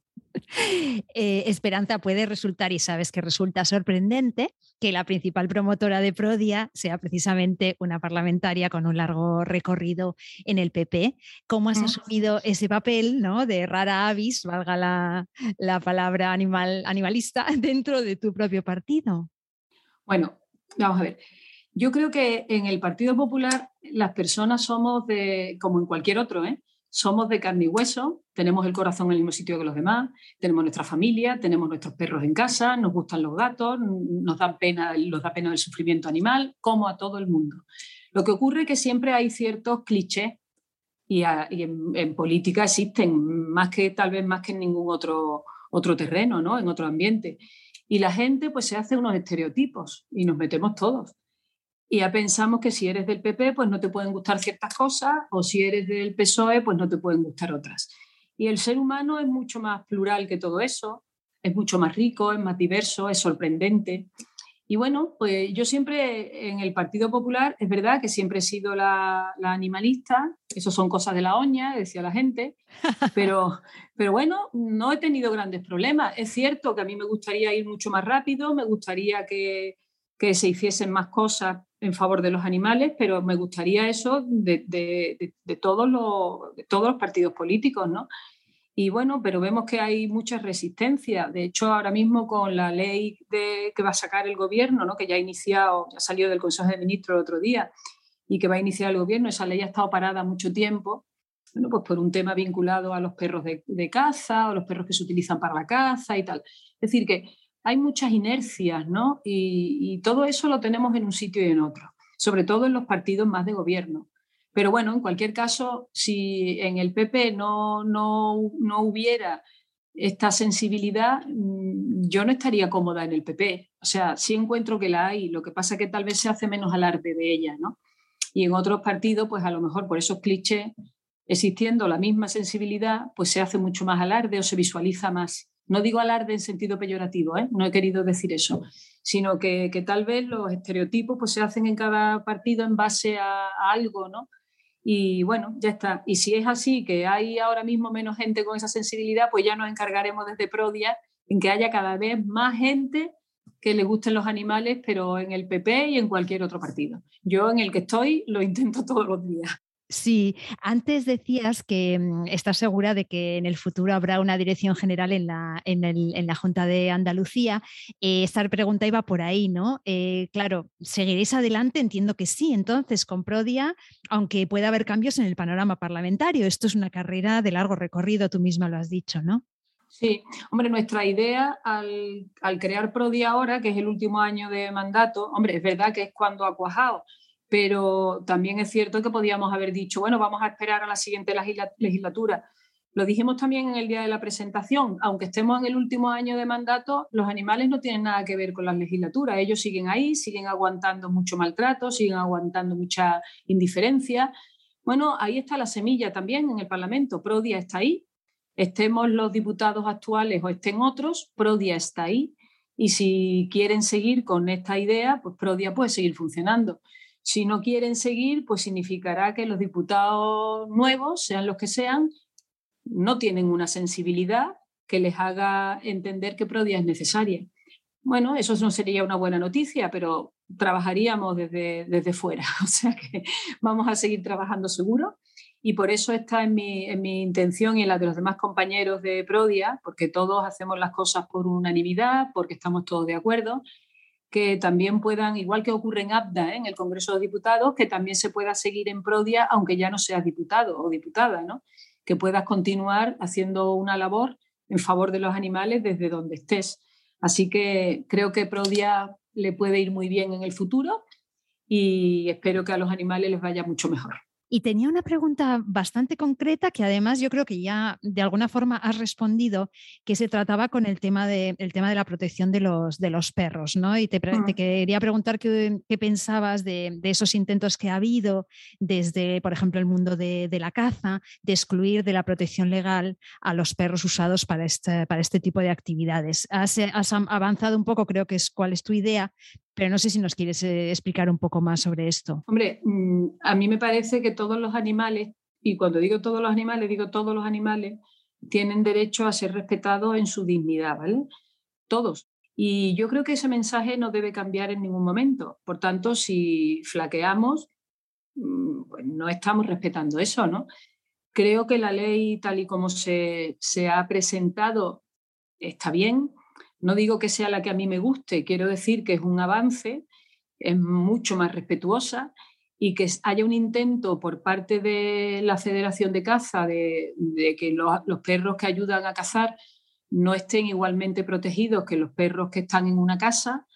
Eh, Esperanza puede resultar, y sabes que resulta sorprendente, que la principal promotora de Prodia sea precisamente una parlamentaria con un largo recorrido en el PP. ¿Cómo has mm. asumido ese papel ¿no? de rara avis, valga la, la palabra animal, animalista, dentro de tu propio partido? Bueno, vamos a ver. Yo creo que en el Partido Popular las personas somos de, como en cualquier otro, ¿eh? somos de carne y hueso, tenemos el corazón en el mismo sitio que los demás, tenemos nuestra familia, tenemos nuestros perros en casa, nos gustan los gatos, nos da pena, nos da pena el sufrimiento animal, como a todo el mundo. Lo que ocurre es que siempre hay ciertos clichés y, en, política existen, más que tal vez más que en ningún otro, otro terreno, ¿no? en otro ambiente. Y la gente pues se hace unos estereotipos y nos metemos todos y ya pensamos que si eres del PP, pues no te pueden gustar ciertas cosas, o si eres del PSOE, pues no te pueden gustar otras. Y el ser humano es mucho más plural que todo eso, es mucho más rico, es más diverso, es sorprendente. Y bueno, pues yo siempre en el Partido Popular, es verdad que siempre he sido la, animalista, eso son cosas de la oña, decía la gente, pero, pero bueno, no he tenido grandes problemas. Es cierto que a mí me gustaría ir mucho más rápido, me gustaría que, que se hiciesen más cosas en favor de los animales, pero me gustaría eso de, todos, los, partidos políticos, ¿no? Y bueno, pero vemos que hay mucha resistencia. De hecho, ahora mismo con la ley de, que va a sacar el gobierno, ¿no? que ya ha iniciado, ya salió del Consejo de Ministros el otro día, y que va a iniciar el gobierno, esa ley ha estado parada mucho tiempo, bueno, pues por un tema vinculado a los perros de, de caza o los perros que se utilizan para la caza y tal. Es decir, que hay muchas inercias, ¿no? Y, todo eso lo tenemos en un sitio y en otro, sobre todo en los partidos más de gobierno. Pero bueno, en cualquier caso, si en el PP no, no, no hubiera esta sensibilidad, mm, yo no estaría cómoda en el PP. O sea, sí encuentro que la hay, lo que pasa es que tal vez se hace menos alarde de ella, ¿no? Y en otros partidos, pues a lo mejor por esos clichés, existiendo la misma sensibilidad, pues se hace mucho más alarde o se visualiza más. No digo alarde en sentido peyorativo, ¿eh? no he querido decir eso, sino que, tal vez los estereotipos pues, se hacen en cada partido en base a, algo, ¿no? Y bueno, ya está. Y si es así, que hay ahora mismo menos gente con esa sensibilidad, pues ya nos encargaremos desde Prodia en que haya cada vez más gente que le gusten los animales, pero en el PP y en cualquier otro partido. Yo en el que estoy lo intento todos los días. Sí, antes decías que mm, estás segura de que en el futuro habrá una dirección general en la, en la Junta de Andalucía. Eh, esta pregunta iba por ahí, ¿no? Eh, claro, ¿seguiréis adelante? Entiendo que sí. Entonces, con Prodia, aunque pueda haber cambios en el panorama parlamentario, esto es una carrera de largo recorrido, tú misma lo has dicho, ¿no? Sí, hombre, nuestra idea al, al crear Prodi ahora, que es el último año de mandato, hombre, es verdad que es cuando ha cuajado, pero también es cierto que podíamos haber dicho, bueno, vamos a esperar a la siguiente legislatura. Lo dijimos también en el día de la presentación, aunque estemos en el último año de mandato, los animales no tienen nada que ver con las legislaturas, ellos siguen ahí, siguen aguantando mucho maltrato, siguen aguantando mucha indiferencia. Bueno, ahí está la semilla también en el Parlamento, Prodia está ahí, estemos los diputados actuales o estén otros, Prodia está ahí y si quieren seguir con esta idea, pues Prodia puede seguir funcionando. Si no quieren seguir, pues significará que los diputados nuevos, sean los que sean, no tienen una sensibilidad que les haga entender que Prodia es necesaria. Bueno, eso no sería una buena noticia, pero trabajaríamos desde, desde fuera. O sea que vamos a seguir trabajando seguro y por eso está en mi, en mi intención y en la de los demás compañeros de Prodia, porque todos hacemos las cosas por unanimidad, porque estamos todos de acuerdo, que también puedan, igual que ocurre en ABDA, ¿eh? en el Congreso de Diputados, que también se pueda seguir en Prodia, aunque ya no seas diputado o diputada, ¿no? que puedas continuar haciendo una labor en favor de los animales desde donde estés. Así que creo que Prodia le puede ir muy bien en el futuro y espero que a los animales les vaya mucho mejor. Y tenía una pregunta bastante concreta que además yo creo que ya de alguna forma has respondido, que se trataba con el tema de, tema de la protección de los, de los perros, ¿no? Y te, mm. quería preguntar qué, pensabas de, esos intentos que ha habido desde, por ejemplo, el mundo de, la caza, de excluir de la protección legal a los perros usados para este, para este tipo de actividades. Has, has avanzado un poco, creo que es cuál es tu idea, pero no sé si nos quieres eh, explicar un poco más sobre esto. Hombre, mm, a mí me parece que todos los animales, y cuando digo todos los animales, digo todos los animales, tienen derecho a ser respetados en su dignidad, ¿vale? Todos. Y yo creo que ese mensaje no debe cambiar en ningún momento. Por tanto, si flaqueamos, mm, pues no estamos respetando eso, ¿no? Creo que la ley, tal y como se, se ha presentado, está bien, no digo que sea la que a mí me guste, quiero decir que es un avance, es mucho más respetuosa y que haya un intento por parte de la Federación de Caza de, que los, los, perros que ayudan a cazar no estén igualmente protegidos que los perros que están en una casa,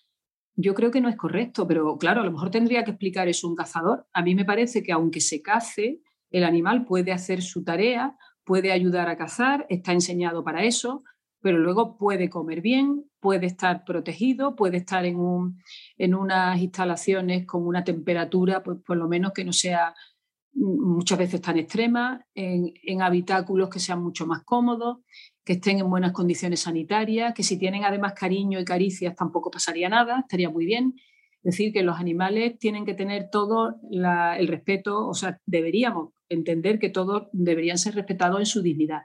yo creo que no es correcto, pero claro, a lo mejor tendría que explicar eso un cazador. A mí me parece que aunque se cace, el animal puede hacer su tarea, puede ayudar a cazar, está enseñado para eso, pero luego puede comer bien, puede estar protegido, puede estar en, un, en unas instalaciones con una temperatura, pues por lo menos que no sea muchas veces tan extrema, en, habitáculos que sean mucho más cómodos, que estén en buenas condiciones sanitarias, que si tienen además cariño y caricias tampoco pasaría nada, estaría muy bien. Es decir, que los animales tienen que tener todo el respeto, o sea, deberíamos entender que todos deberían ser respetados en su dignidad.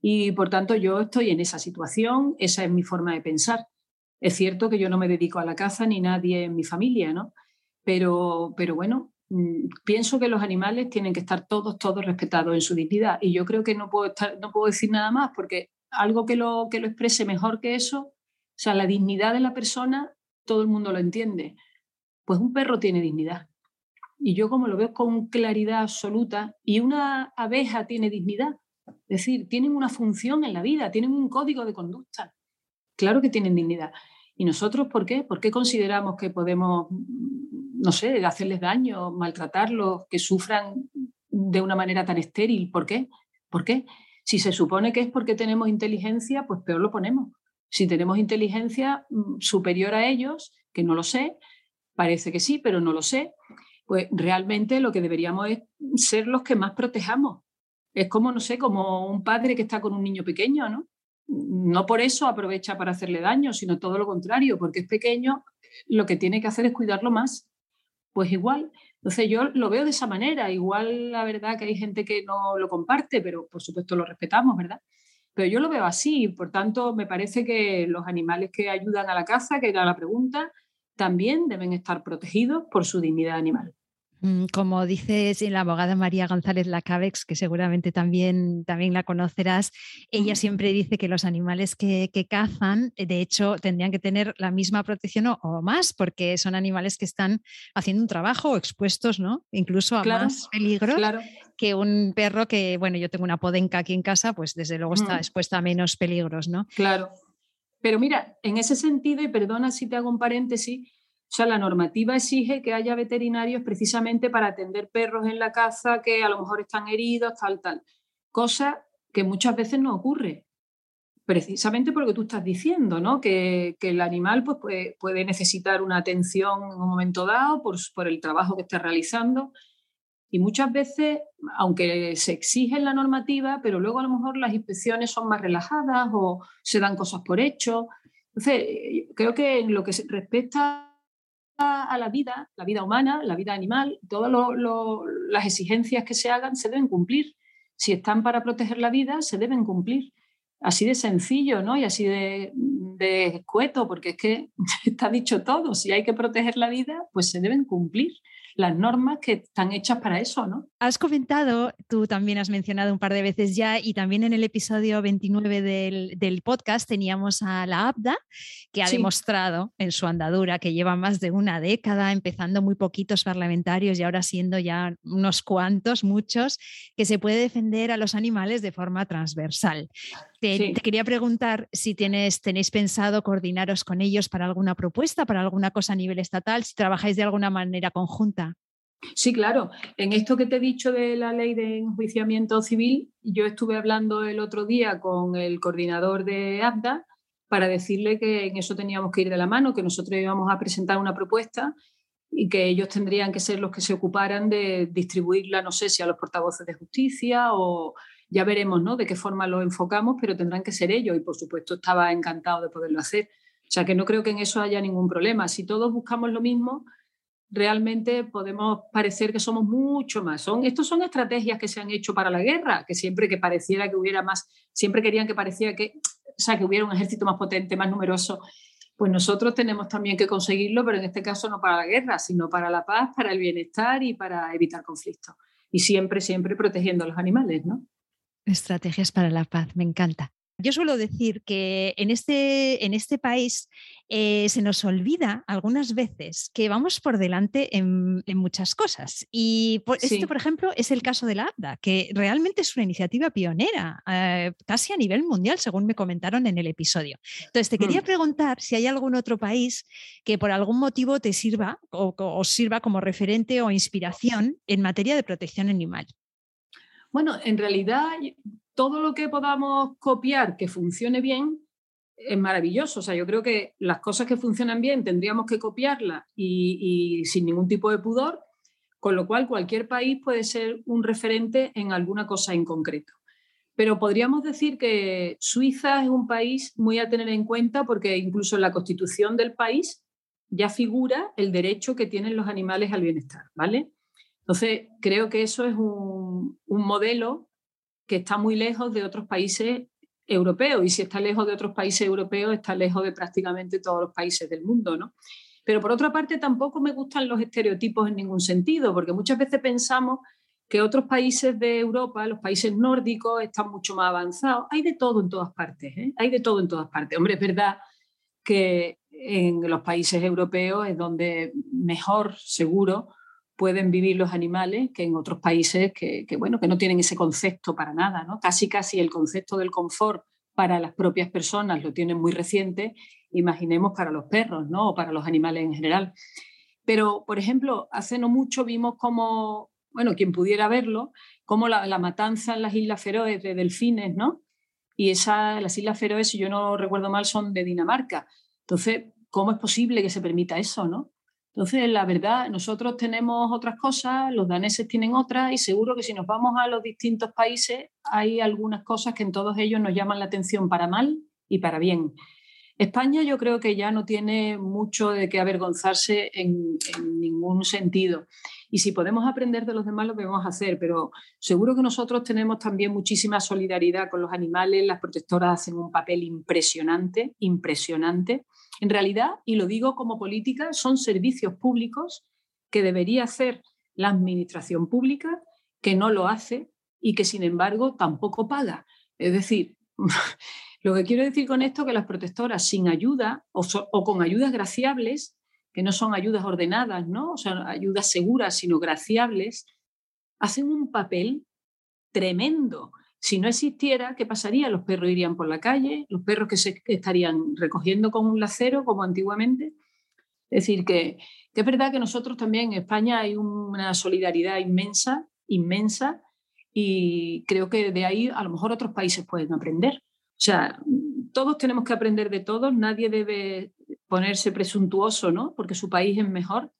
Y por tanto yo estoy en esa situación, esa es mi forma de pensar. Es cierto que yo no me dedico a la caza ni nadie en mi familia, ¿no? Pero, pero bueno, mm, pienso que los animales tienen que estar todos, todos respetados en su dignidad. Y yo creo que no puedo, estar, no puedo decir nada más porque algo que lo, que lo exprese mejor que eso, o sea, la dignidad de la persona, todo el mundo lo entiende. Pues un perro tiene dignidad. Y yo como lo veo con claridad absoluta, y una abeja tiene dignidad, es decir, tienen una función en la vida, tienen un código de conducta. Claro que tienen dignidad. ¿Y nosotros por qué? ¿Por qué consideramos que podemos, no sé, hacerles daño, maltratarlos, que sufran de una manera tan estéril? ¿Por qué? ¿Por qué? Si se supone que es porque tenemos inteligencia, pues peor lo ponemos. Si tenemos inteligencia mm, superior a ellos, que no lo sé, parece que sí, pero no lo sé, pues realmente lo que deberíamos es ser los que más protejamos, es como, no sé, como un padre que está con un niño pequeño, ¿no? No por eso aprovecha para hacerle daño, sino todo lo contrario, porque es pequeño, lo que tiene que hacer es cuidarlo más. Pues igual. Entonces yo lo veo de esa manera. Igual la verdad que hay gente que no lo comparte, pero por supuesto lo respetamos, ¿verdad? Pero yo lo veo así, por tanto me parece que los animales que ayudan a la caza, que era la pregunta, también deben estar protegidos por su dignidad animal. Mm, como dices la abogada María González Lacabex, que seguramente también, también la conocerás, ella siempre dice que los animales que, cazan, eh, de hecho, tendrían que tener la misma protección o, más, porque son animales que están haciendo un trabajo expuestos, ¿no? Incluso a más peligros. que un perro que, bueno, yo tengo una podenca aquí en casa, pues desde luego está mm. expuesta a menos peligros, ¿no? Claro. Pero mira, en ese sentido, y perdona si te hago un paréntesis, sea, la normativa exige que haya veterinarios precisamente para atender perros en la caza que a lo mejor están heridos, tal, tal. Cosa que muchas veces no ocurre precisamente por lo que tú estás diciendo, ¿no? que, el animal pues, puede, necesitar una atención en un momento dado por, por, el trabajo que está realizando. Y muchas veces, aunque se exige en la normativa, pero luego a lo mejor las inspecciones son más relajadas o se dan cosas por hecho. Entonces, creo que en lo que respecta a la vida, la vida humana, la vida animal, todas las exigencias que se hagan se deben cumplir. Si están para proteger la vida, se deben cumplir así de sencillo, ¿no? Y así de, de escueto, porque es que está dicho todo, si hay que proteger la vida, pues se deben cumplir las normas que están hechas para eso, ¿no? Has comentado, tú también has mencionado un par de veces ya, y también en el episodio 29 del, podcast teníamos a la ABDA, que ha demostrado en su andadura que lleva más de una década, empezando muy poquitos parlamentarios y ahora siendo ya unos cuantos, muchos, que se puede defender a los animales de forma transversal. Te, quería preguntar si tienes, tenéis pensado coordinaros con ellos para alguna propuesta, para alguna cosa a nivel estatal, si trabajáis de alguna manera conjunta. Sí, claro. En esto que te he dicho de la ley de enjuiciamiento civil, yo estuve hablando el otro día con el coordinador de ABDA para decirle que en eso teníamos que ir de la mano, que nosotros íbamos a presentar una propuesta y que ellos tendrían que ser los que se ocuparan de distribuirla, no sé si a los portavoces de justicia o ya veremos ¿no? de qué forma lo enfocamos, pero tendrán que ser ellos y por supuesto estaba encantado de poderlo hacer. O sea que no creo que en eso haya ningún problema. Si todos buscamos lo mismo, realmente podemos parecer que somos mucho más. Son, estos son estrategias que se han hecho para la guerra, que siempre que pareciera que hubiera más, siempre querían que pareciera que, o sea, que hubiera un ejército más potente, más numeroso. Pues nosotros tenemos también que conseguirlo, pero en este caso no para la guerra, sino para la paz, para el bienestar y para evitar conflictos. Y siempre, siempre protegiendo a los animales, ¿no? Estrategias para la paz, me encanta. Yo suelo decir que en este, en este país eh, se nos olvida algunas veces que vamos por delante en, muchas cosas. Y este, por ejemplo, es el caso de la ABDA, que realmente es una iniciativa pionera, eh, casi a nivel mundial, según me comentaron en el episodio. Entonces, te quería mm. preguntar si hay algún otro país que por algún motivo te sirva o, o sirva como referente o inspiración en materia de protección animal. Bueno, en realidad todo lo que podamos copiar que funcione bien es maravilloso. O sea, yo creo que las cosas que funcionan bien tendríamos que copiarlas y, sin ningún tipo de pudor, con lo cual cualquier país puede ser un referente en alguna cosa en concreto. Pero podríamos decir que Suiza es un país muy a tener en cuenta porque incluso en la constitución del país ya figura el derecho que tienen los animales al bienestar, ¿vale? Entonces, creo que eso es un, modelo que está muy lejos de otros países europeos y si está lejos de otros países europeos, está lejos de prácticamente todos los países del mundo, ¿no? Pero por otra parte, tampoco me gustan los estereotipos en ningún sentido, porque muchas veces pensamos que otros países de Europa, los países nórdicos, están mucho más avanzados. Hay de todo en todas partes, ¿eh? hay de todo en todas partes. Hombre, es verdad que en los países europeos es donde mejor, seguro, pueden vivir los animales que en otros países que, bueno, que no tienen ese concepto para nada. ¿no? Casi, casi el concepto del confort para las propias personas lo tienen muy reciente, imaginemos para los perros ¿no? o para los animales en general. Pero, por ejemplo, hace no mucho vimos como, bueno, quien pudiera verlo, como la, matanza en las Islas Feroes de delfines, ¿no? Y esa, las Islas Feroes, si yo no recuerdo mal, son de Dinamarca. Entonces, ¿cómo es posible que se permita eso, no? Entonces, la verdad, nosotros tenemos otras cosas, los daneses tienen otras y seguro que si nos vamos a los distintos países hay algunas cosas que en todos ellos nos llaman la atención para mal y para bien. España yo creo que ya no tiene mucho de qué avergonzarse en, en, ningún sentido. Y si podemos aprender de los demás, lo debemos hacer, pero seguro que nosotros tenemos también muchísima solidaridad con los animales, las protectoras hacen un papel impresionante, impresionante. En realidad, y lo digo como política, son servicios públicos que debería hacer la administración pública, que no lo hace y que sin embargo tampoco paga. Es decir, lo que quiero decir con esto es que las protectoras sin ayuda o, con ayudas graciables, que no son ayudas ordenadas, ¿no? o sea, ayudas seguras, sino graciables, hacen un papel tremendo. Si no existiera, ¿qué pasaría? Los perros irían por la calle, los perros que se estarían recogiendo con un lacero como antiguamente. Es decir, que, que es verdad que nosotros también en España hay una solidaridad inmensa, inmensa, y creo que de ahí a lo mejor otros países pueden aprender. O sea, todos tenemos que aprender de todos, nadie debe ponerse presuntuoso, ¿no? Porque su país es mejor,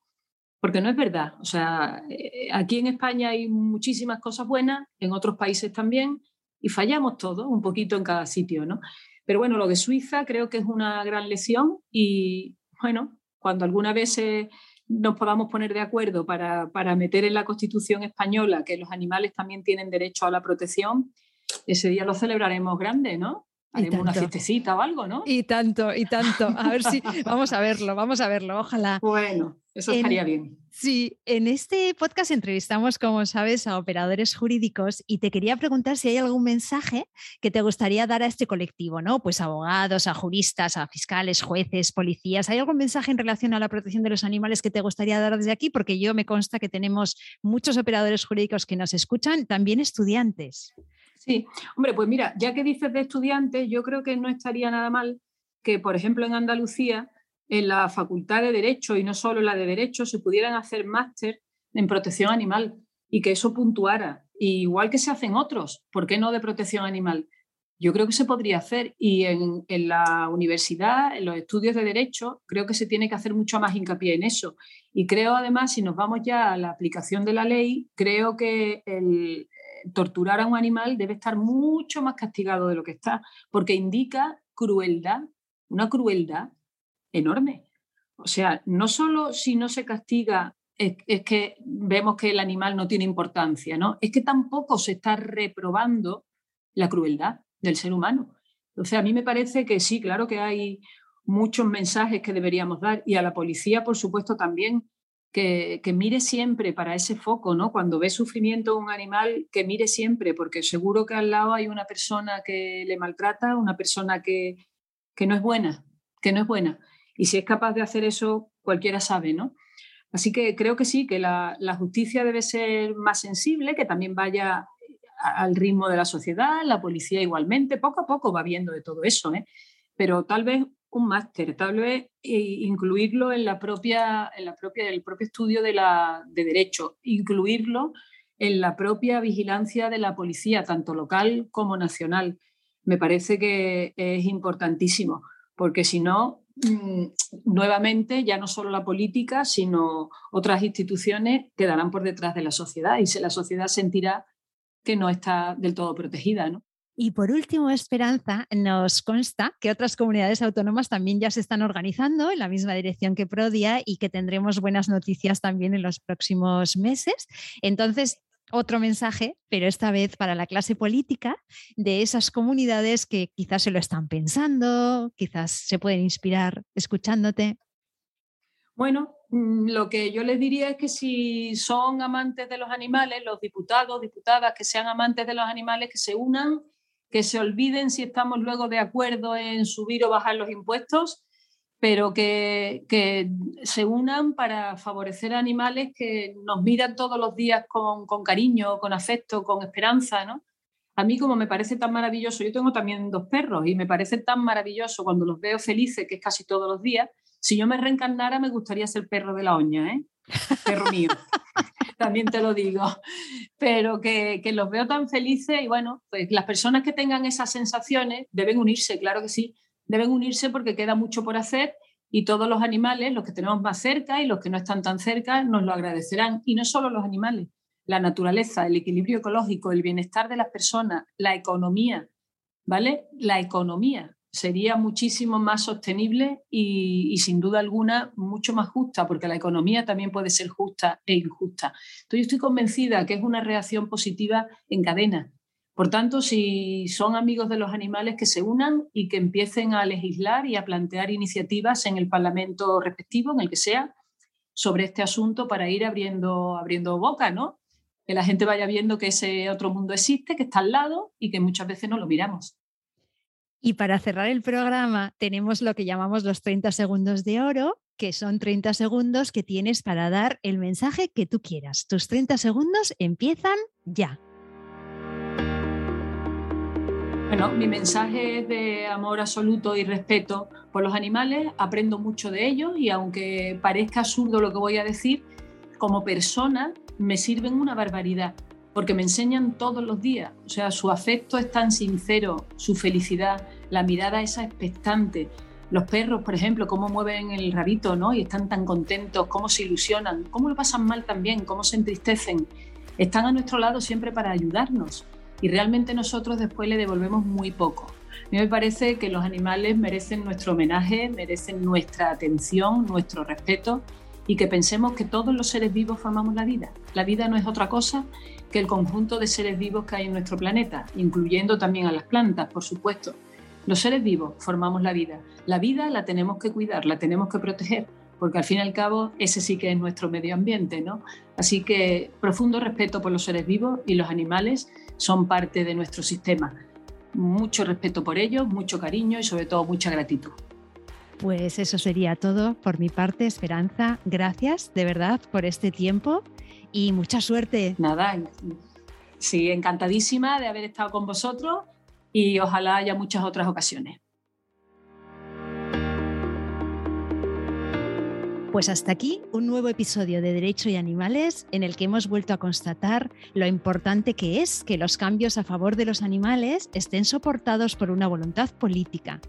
porque no es verdad. O sea, eh, aquí en España hay muchísimas cosas buenas, en otros países también, y fallamos todos, un poquito en cada sitio, ¿no? Pero bueno, lo de Suiza creo que es una gran lección y bueno, cuando alguna vez nos podamos poner de acuerdo para, para, meter en la Constitución española que los animales también tienen derecho a la protección, ese día lo celebraremos grande, ¿no? Haremos una fiestecita o algo, ¿no? Y tanto, y tanto. A ver si vamos a verlo, vamos a verlo, ojalá. Bueno, eso estaría bien. Sí, en este podcast entrevistamos, como sabes, a operadores jurídicos y te quería preguntar si hay algún mensaje que te gustaría dar a este colectivo, ¿no? Pues abogados, a juristas, a fiscales, jueces, policías. ¿Hay algún mensaje en relación a la protección de los animales que te gustaría dar desde aquí? Porque yo me consta que tenemos muchos operadores jurídicos que nos escuchan, también estudiantes. Sí, hombre, pues mira, ya que dices de estudiantes, yo creo que no estaría nada mal que, por ejemplo, en Andalucía, en la Facultad de Derecho y no solo la de Derecho, se pudieran hacer máster en protección animal y que eso puntuara. igual que se hacen otros, ¿por qué no de protección animal? Yo creo que se podría hacer y en, en, la universidad, en los estudios de derecho, creo que se tiene que hacer mucho más hincapié en eso. Y creo además, si nos vamos ya a la aplicación de la ley, creo que el, torturar a un animal debe estar mucho más castigado de lo que está, porque indica crueldad, una crueldad enorme. O sea, no solo si no se castiga es, que vemos que el animal no tiene importancia, ¿no? Es que tampoco se está reprobando la crueldad del ser humano. Entonces, a mí me parece que sí, claro que hay muchos mensajes que deberíamos dar y a la policía, por supuesto, también que, mire siempre para ese foco, ¿no? Cuando ve sufrimiento un animal, que mire siempre, porque seguro que al lado hay una persona que le maltrata, una persona que, que no es buena, que no es buena. Y si es capaz de hacer eso, cualquiera sabe, ¿no? Así que creo que sí, que la, justicia debe ser más sensible, que también vaya al ritmo de la sociedad, la policía igualmente, poco a poco va viendo de todo eso, ¿eh? pero tal vez un máster, tal vez incluirlo en la propia, en la propia, el propio estudio de, la, de derecho, incluirlo en la propia vigilancia de la policía, tanto local como nacional. Me parece que es importantísimo, porque si no, nuevamente ya no solo la política, sino otras instituciones quedarán por detrás de la sociedad y la sociedad sentirá que no está del todo protegida. ¿no? Y por último, Esperanza, nos consta que otras comunidades autónomas también ya se están organizando en la misma dirección que Prodia y que tendremos buenas noticias también en los próximos meses. Entonces, otro mensaje, pero esta vez para la clase política de esas comunidades que quizás se lo están pensando, quizás se pueden inspirar escuchándote. Bueno, mm, lo que yo les diría es que si son amantes de los animales, los diputados, diputadas que sean amantes de los animales, que se unan que se olviden si estamos luego de acuerdo en subir o bajar los impuestos, pero que, se unan para favorecer a animales que nos miran todos los días con, cariño, con afecto, con esperanza, ¿no? A mí como me parece tan maravilloso, yo tengo también dos perros y me parece tan maravilloso cuando los veo felices, que es casi todos los días, si yo me reencarnara me gustaría ser perro de la oña, ¿eh? Perro mío. también te lo digo, pero que, que, los veo tan felices y bueno, pues las personas que tengan esas sensaciones deben unirse, claro que sí, deben unirse porque queda mucho por hacer y todos los animales, los que tenemos más cerca y los que no están tan cerca, nos lo agradecerán. Y no solo los animales, la naturaleza, el equilibrio ecológico, el bienestar de las personas, la economía, ¿vale? La economía sería muchísimo más sostenible y, sin duda alguna mucho más justa, porque la economía también puede ser justa e injusta. Entonces, yo estoy convencida que es una reacción positiva en cadena. Por tanto, si son amigos de los animales, que se unan y que empiecen a legislar y a plantear iniciativas en el Parlamento respectivo, en el que sea, sobre este asunto para ir abriendo, abriendo boca, ¿no? Que la gente vaya viendo que ese otro mundo existe, que está al lado y que muchas veces no lo miramos. Y para cerrar el programa tenemos lo que llamamos los 30 segundos de oro, que son 30 segundos que tienes para dar el mensaje que tú quieras. Tus 30 segundos empiezan ya. Bueno, mi mensaje es de amor absoluto y respeto por los animales. Aprendo mucho de ellos y aunque parezca absurdo lo que voy a decir, como persona me sirven una barbaridad porque me enseñan todos los días. O sea, su afecto es tan sincero, su felicidad, la mirada esa expectante. Los perros, por ejemplo, cómo mueven el rabito, ¿no? Y están tan contentos, cómo se ilusionan, cómo lo pasan mal también, cómo se entristecen. Están a nuestro lado siempre para ayudarnos y realmente nosotros después le devolvemos muy poco. A mí me parece que los animales merecen nuestro homenaje, merecen nuestra atención, nuestro respeto y que pensemos que todos los seres vivos formamos la vida. La vida no es otra cosa que el conjunto de seres vivos que hay en nuestro planeta, incluyendo también a las plantas, por supuesto. Los seres vivos formamos la vida. La vida la tenemos que cuidar, la tenemos que proteger, porque al fin y al cabo ese sí que es nuestro medio ambiente, ¿no? Así que profundo respeto por los seres vivos y los animales son parte de nuestro sistema. Mucho respeto por ellos, mucho cariño y sobre todo mucha gratitud. Pues eso sería todo por mi parte, Esperanza. Gracias de verdad por este tiempo y mucha suerte. Nada, sí, encantadísima de haber estado con vosotros y ojalá haya muchas otras ocasiones. Pues hasta aquí un nuevo episodio de Derecho y Animales en el que hemos vuelto a constatar lo importante que es que los cambios a favor de los animales estén soportados por una voluntad política.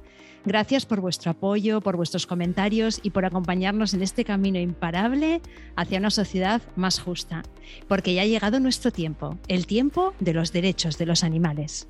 Gracias por vuestro apoyo, por vuestros comentarios y por acompañarnos en este camino imparable hacia una sociedad más justa, porque ya ha llegado nuestro tiempo, el tiempo de los derechos de los animales.